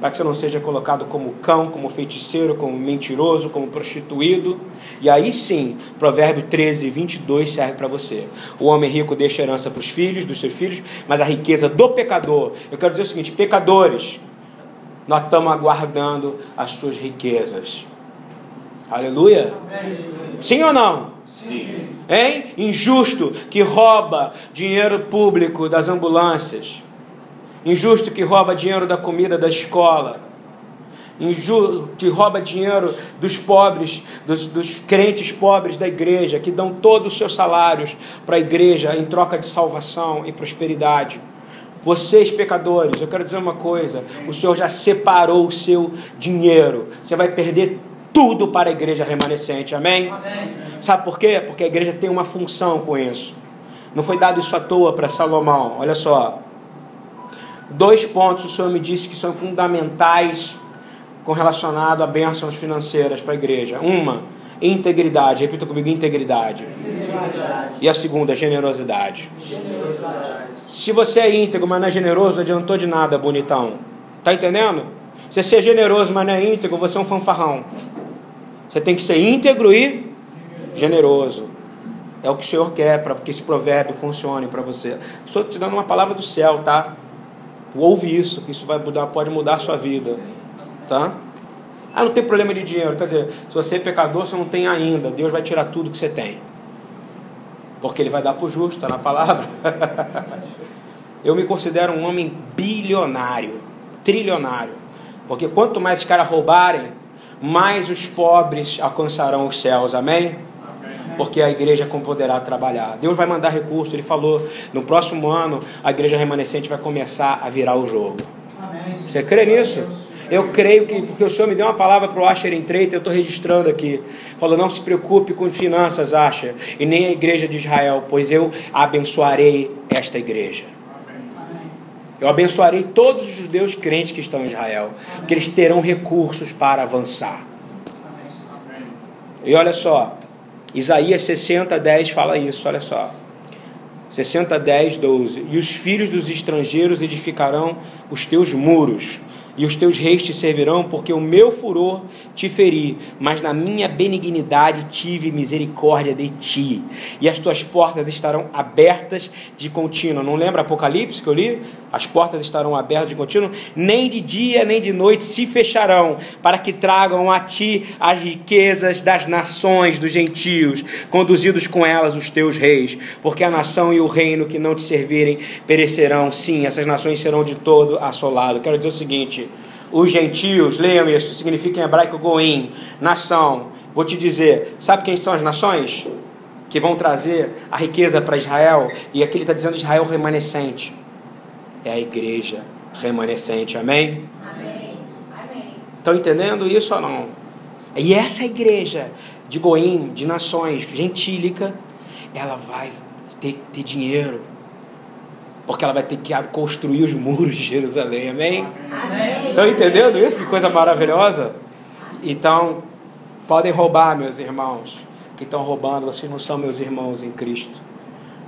para que você não seja colocado como cão, como feiticeiro, como mentiroso, como prostituído. E aí sim, Provérbio 13, 22 serve para você. O homem rico deixa herança para os filhos, dos seus filhos, mas a riqueza do pecador. Eu quero dizer o seguinte: pecadores, nós estamos aguardando as suas riquezas. Aleluia? Sim ou não? Sim. Hein? Injusto que rouba dinheiro público das ambulâncias injusto que rouba dinheiro da comida da escola, injusto que rouba dinheiro dos pobres, dos, dos crentes pobres da igreja, que dão todos os seus salários para a igreja em troca de salvação e prosperidade. Vocês, pecadores, eu quero dizer uma coisa: o Senhor já separou o seu dinheiro, você vai perder tudo para a igreja remanescente, amém? amém? Sabe por quê? Porque a igreja tem uma função com isso. Não foi dado isso à toa para Salomão, olha só. Dois pontos o Senhor me disse que são fundamentais com relacionado a bênçãos financeiras para a igreja. Uma, integridade. Repita comigo, integridade. integridade. E a segunda, generosidade. generosidade. Se você é íntegro, mas não é generoso, não adiantou de nada, bonitão. Tá entendendo? Se você é generoso, mas não é íntegro, você é um fanfarrão. Você tem que ser íntegro e generoso. É o que o Senhor quer para que esse provérbio funcione para você. Estou te dando uma palavra do céu, tá? Ouve isso, que isso vai mudar, pode mudar a sua vida. Tá? Ah, não tem problema de dinheiro. Quer dizer, se você é pecador, você não tem ainda. Deus vai tirar tudo que você tem. Porque Ele vai dar para o justo, está na palavra. <laughs> Eu me considero um homem bilionário, trilionário. Porque quanto mais os caras roubarem, mais os pobres alcançarão os céus. Amém? porque a igreja poderá trabalhar. Deus vai mandar recurso, ele falou, no próximo ano a igreja remanescente vai começar a virar o jogo. Você crê nisso? Eu creio que, porque o Senhor me deu uma palavra para o Asher Entreita, eu estou registrando aqui. Falou, não se preocupe com finanças, Asher, e nem a igreja de Israel, pois eu abençoarei esta igreja. Eu abençoarei todos os judeus crentes que estão em Israel, que eles terão recursos para avançar. E olha só, Isaías 60, 10 fala isso, olha só. 60, 10, 12. E os filhos dos estrangeiros edificarão os teus muros e os teus reis te servirão, porque o meu furor te feri, mas na minha benignidade tive misericórdia de ti, e as tuas portas estarão abertas de contínuo. Não lembra Apocalipse que eu li? As portas estarão abertas de contínuo, nem de dia nem de noite se fecharão, para que tragam a ti as riquezas das nações, dos gentios, conduzidos com elas os teus reis, porque a nação e o reino que não te servirem perecerão, sim, essas nações serão de todo assoladas. Quero dizer o seguinte: os gentios, leiam isso, significa em hebraico goim, nação. Vou te dizer, sabe quem são as nações? Que vão trazer a riqueza para Israel, e aqui ele está dizendo Israel remanescente. É a igreja remanescente, amém? Estão entendendo isso ou não? E essa igreja de Goim, de nações, gentílica, ela vai ter, ter dinheiro, porque ela vai ter que construir os muros de Jerusalém, amém? amém? Estão entendendo isso? Que coisa maravilhosa? Então, podem roubar, meus irmãos, que estão roubando, vocês não são meus irmãos em Cristo.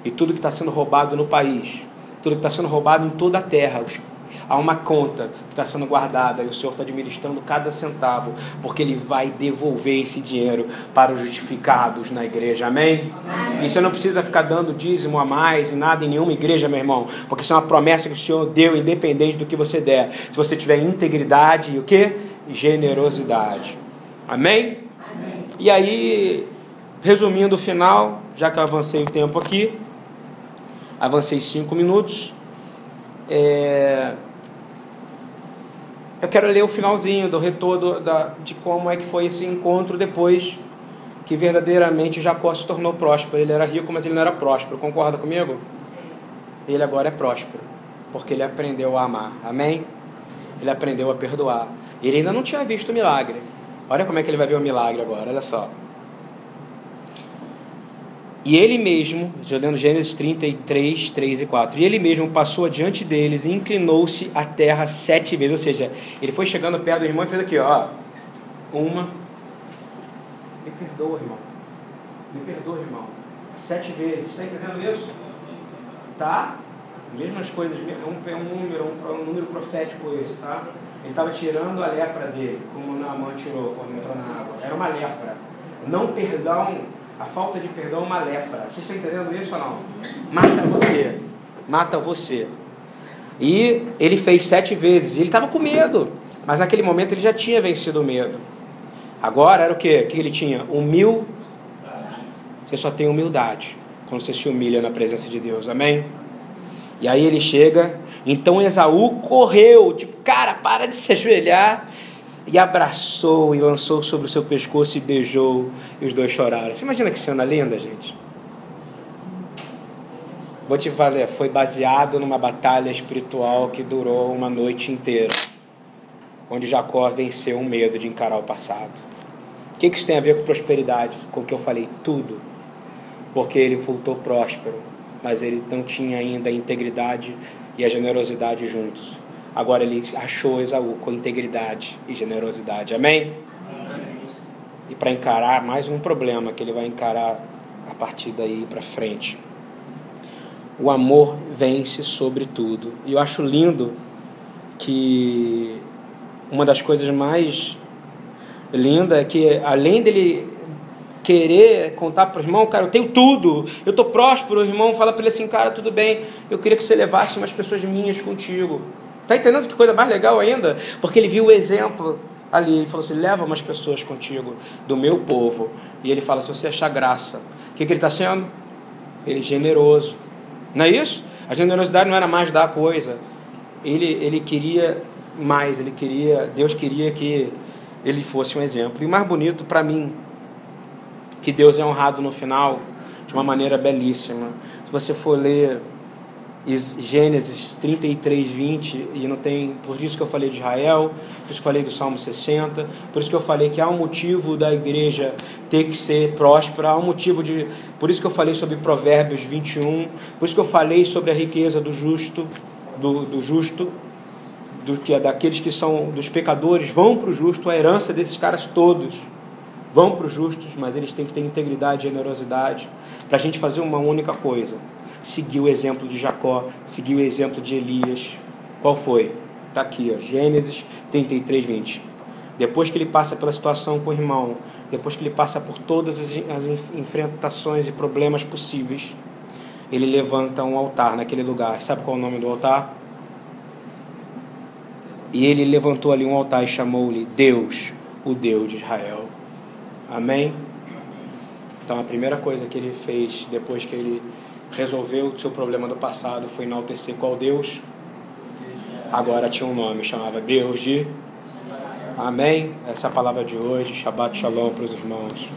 E tudo que está sendo roubado no país, tudo que está sendo roubado em toda a terra, os, Há uma conta que está sendo guardada e o Senhor está administrando cada centavo, porque Ele vai devolver esse dinheiro para os justificados na igreja. Amém? Amém? E você não precisa ficar dando dízimo a mais e nada em nenhuma igreja, meu irmão, porque isso é uma promessa que o Senhor deu, independente do que você der. Se você tiver integridade e o que? Generosidade. Amém? Amém? E aí, resumindo o final, já que eu avancei o tempo aqui, avancei cinco minutos. É... Eu quero ler o finalzinho do retorno da, de como é que foi esse encontro depois que verdadeiramente Jacó se tornou próspero. Ele era rico, mas ele não era próspero. Concorda comigo? Ele agora é próspero, porque ele aprendeu a amar. Amém? Ele aprendeu a perdoar. Ele ainda não tinha visto o milagre. Olha como é que ele vai ver o milagre agora, olha só. E ele mesmo, já lendo Gênesis 33, 3 e 4, e ele mesmo passou adiante deles e inclinou-se à terra sete vezes. Ou seja, ele foi chegando perto do irmão e fez aqui, ó. Uma. Me perdoa, irmão. Me perdoa, irmão. Sete vezes. Está entendendo isso? Tá? Mesmas coisas. É um, um número, um, um número profético esse, tá? Ele estava tirando a lepra dele, como Naaman tirou quando entrou na água. Era uma lepra. Não perdão a falta de perdão é uma lepra. Vocês estão entendendo isso ou não? Mata você. Mata você. E ele fez sete vezes. Ele estava com medo. Mas naquele momento ele já tinha vencido o medo. Agora era o que? O que ele tinha? Humil. Você só tem humildade quando você se humilha na presença de Deus. Amém? E aí ele chega. Então Esaú correu. Tipo, cara, para de se ajoelhar e abraçou e lançou sobre o seu pescoço e beijou, e os dois choraram. Você imagina que cena linda, gente? Vou te fazer, foi baseado numa batalha espiritual que durou uma noite inteira, onde Jacó venceu o medo de encarar o passado. O que isso tem a ver com prosperidade? Com o que eu falei? Tudo. Porque ele voltou próspero, mas ele não tinha ainda a integridade e a generosidade juntos. Agora ele achou Esaú com integridade e generosidade. Amém? Amém. E para encarar mais um problema que ele vai encarar a partir daí para frente. O amor vence sobre tudo. E eu acho lindo que uma das coisas mais linda é que além dele querer contar para o irmão, cara, eu tenho tudo, eu estou próspero, o irmão fala para ele assim, cara, tudo bem, eu queria que você levasse umas pessoas minhas contigo. Está entendendo que coisa mais legal ainda? Porque ele viu o exemplo ali. Ele falou assim: leva umas pessoas contigo, do meu povo. E ele fala: se você achar graça, o que, que ele está sendo? Ele é generoso. Não é isso? A generosidade não era mais dar coisa. Ele, ele queria mais, ele queria, Deus queria que ele fosse um exemplo. E mais bonito para mim, que Deus é honrado no final de uma maneira belíssima. Se você for ler Gênesis 33, 20, e não tem, por isso que eu falei de Israel, por isso que eu falei do Salmo 60, por isso que eu falei que há um motivo da igreja ter que ser próspera, há um motivo de, por isso que eu falei sobre Provérbios 21, por isso que eu falei sobre a riqueza do justo, do, do justo, do que é daqueles que são dos pecadores, vão para o justo, a herança desses caras todos vão para os justos, mas eles têm que ter integridade e generosidade para a gente fazer uma única coisa seguiu o exemplo de Jacó, seguiu o exemplo de Elias. Qual foi? Está aqui, ó, Gênesis 33, 20. Depois que ele passa pela situação com o irmão, depois que ele passa por todas as, as enfrentações e problemas possíveis, ele levanta um altar naquele lugar. Sabe qual é o nome do altar? E ele levantou ali um altar e chamou-lhe Deus, o Deus de Israel. Amém? Então a primeira coisa que ele fez depois que ele resolveu o seu problema do passado, foi enaltecer qual Deus? Agora tinha um nome, chamava Deus de. Amém? Essa é a palavra de hoje. Shabbat Shalom para os irmãos.